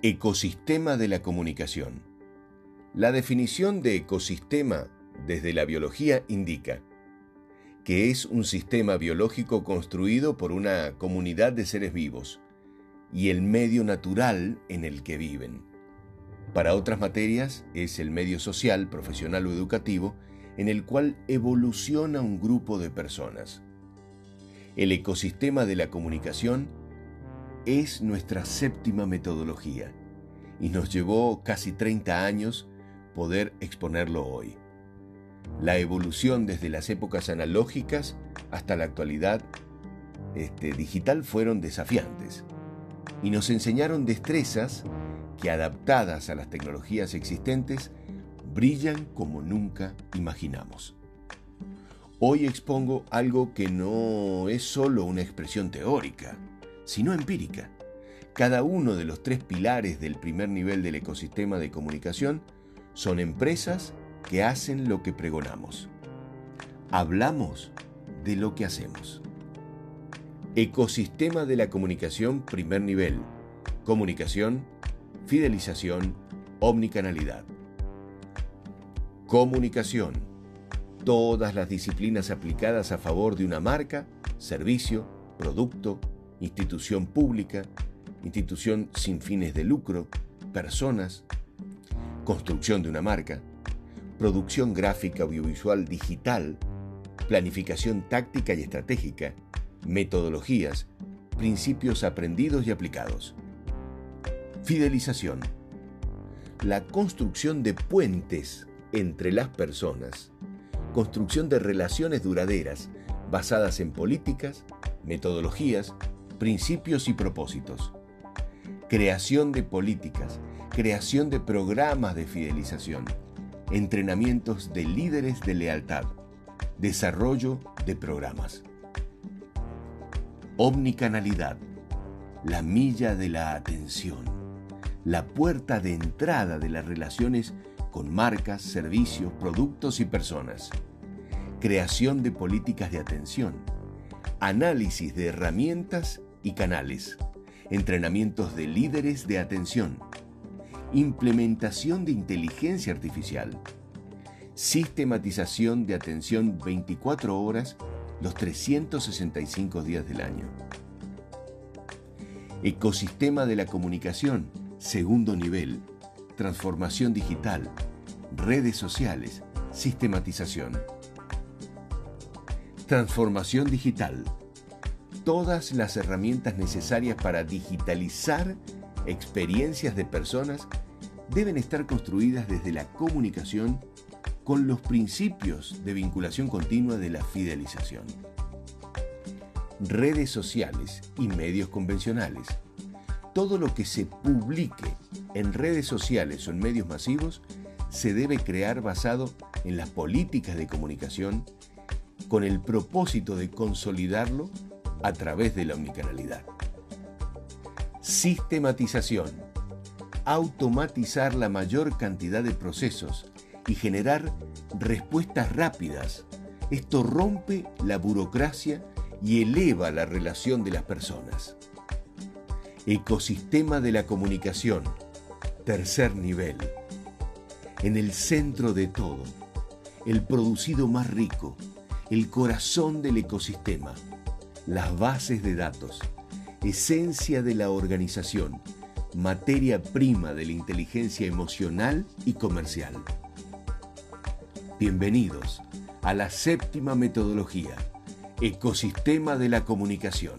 Ecosistema de la comunicación. La definición de ecosistema desde la biología indica que es un sistema biológico construido por una comunidad de seres vivos y el medio natural en el que viven. Para otras materias es el medio social, profesional o educativo en el cual evoluciona un grupo de personas. El ecosistema de la comunicación es nuestra séptima metodología y nos llevó casi 30 años poder exponerlo hoy. La evolución desde las épocas analógicas hasta la actualidad este, digital fueron desafiantes y nos enseñaron destrezas que adaptadas a las tecnologías existentes brillan como nunca imaginamos. Hoy expongo algo que no es solo una expresión teórica, sino empírica. Cada uno de los tres pilares del primer nivel del ecosistema de comunicación son empresas que hacen lo que pregonamos. Hablamos de lo que hacemos. Ecosistema de la comunicación primer nivel. Comunicación, fidelización, omnicanalidad. Comunicación. Todas las disciplinas aplicadas a favor de una marca, servicio, producto, institución pública, institución sin fines de lucro, personas, construcción de una marca, producción gráfica audiovisual digital, planificación táctica y estratégica, metodologías, principios aprendidos y aplicados. Fidelización. La construcción de puentes entre las personas. Construcción de relaciones duraderas basadas en políticas, metodologías, principios y propósitos. Creación de políticas, creación de programas de fidelización, entrenamientos de líderes de lealtad, desarrollo de programas. Omnicanalidad, la milla de la atención, la puerta de entrada de las relaciones con marcas, servicios, productos y personas. Creación de políticas de atención, análisis de herramientas y canales, entrenamientos de líderes de atención, implementación de inteligencia artificial, sistematización de atención 24 horas los 365 días del año. Ecosistema de la comunicación, segundo nivel, transformación digital, redes sociales, sistematización. Transformación digital. Todas las herramientas necesarias para digitalizar experiencias de personas deben estar construidas desde la comunicación con los principios de vinculación continua de la fidelización. Redes sociales y medios convencionales. Todo lo que se publique en redes sociales o en medios masivos se debe crear basado en las políticas de comunicación con el propósito de consolidarlo a través de la omnicanalidad. Sistematización. Automatizar la mayor cantidad de procesos y generar respuestas rápidas. Esto rompe la burocracia y eleva la relación de las personas. Ecosistema de la comunicación. Tercer nivel. En el centro de todo, el producido más rico, el corazón del ecosistema, las bases de datos, esencia de la organización, materia prima de la inteligencia emocional y comercial. Bienvenidos a la séptima metodología, ecosistema de la comunicación.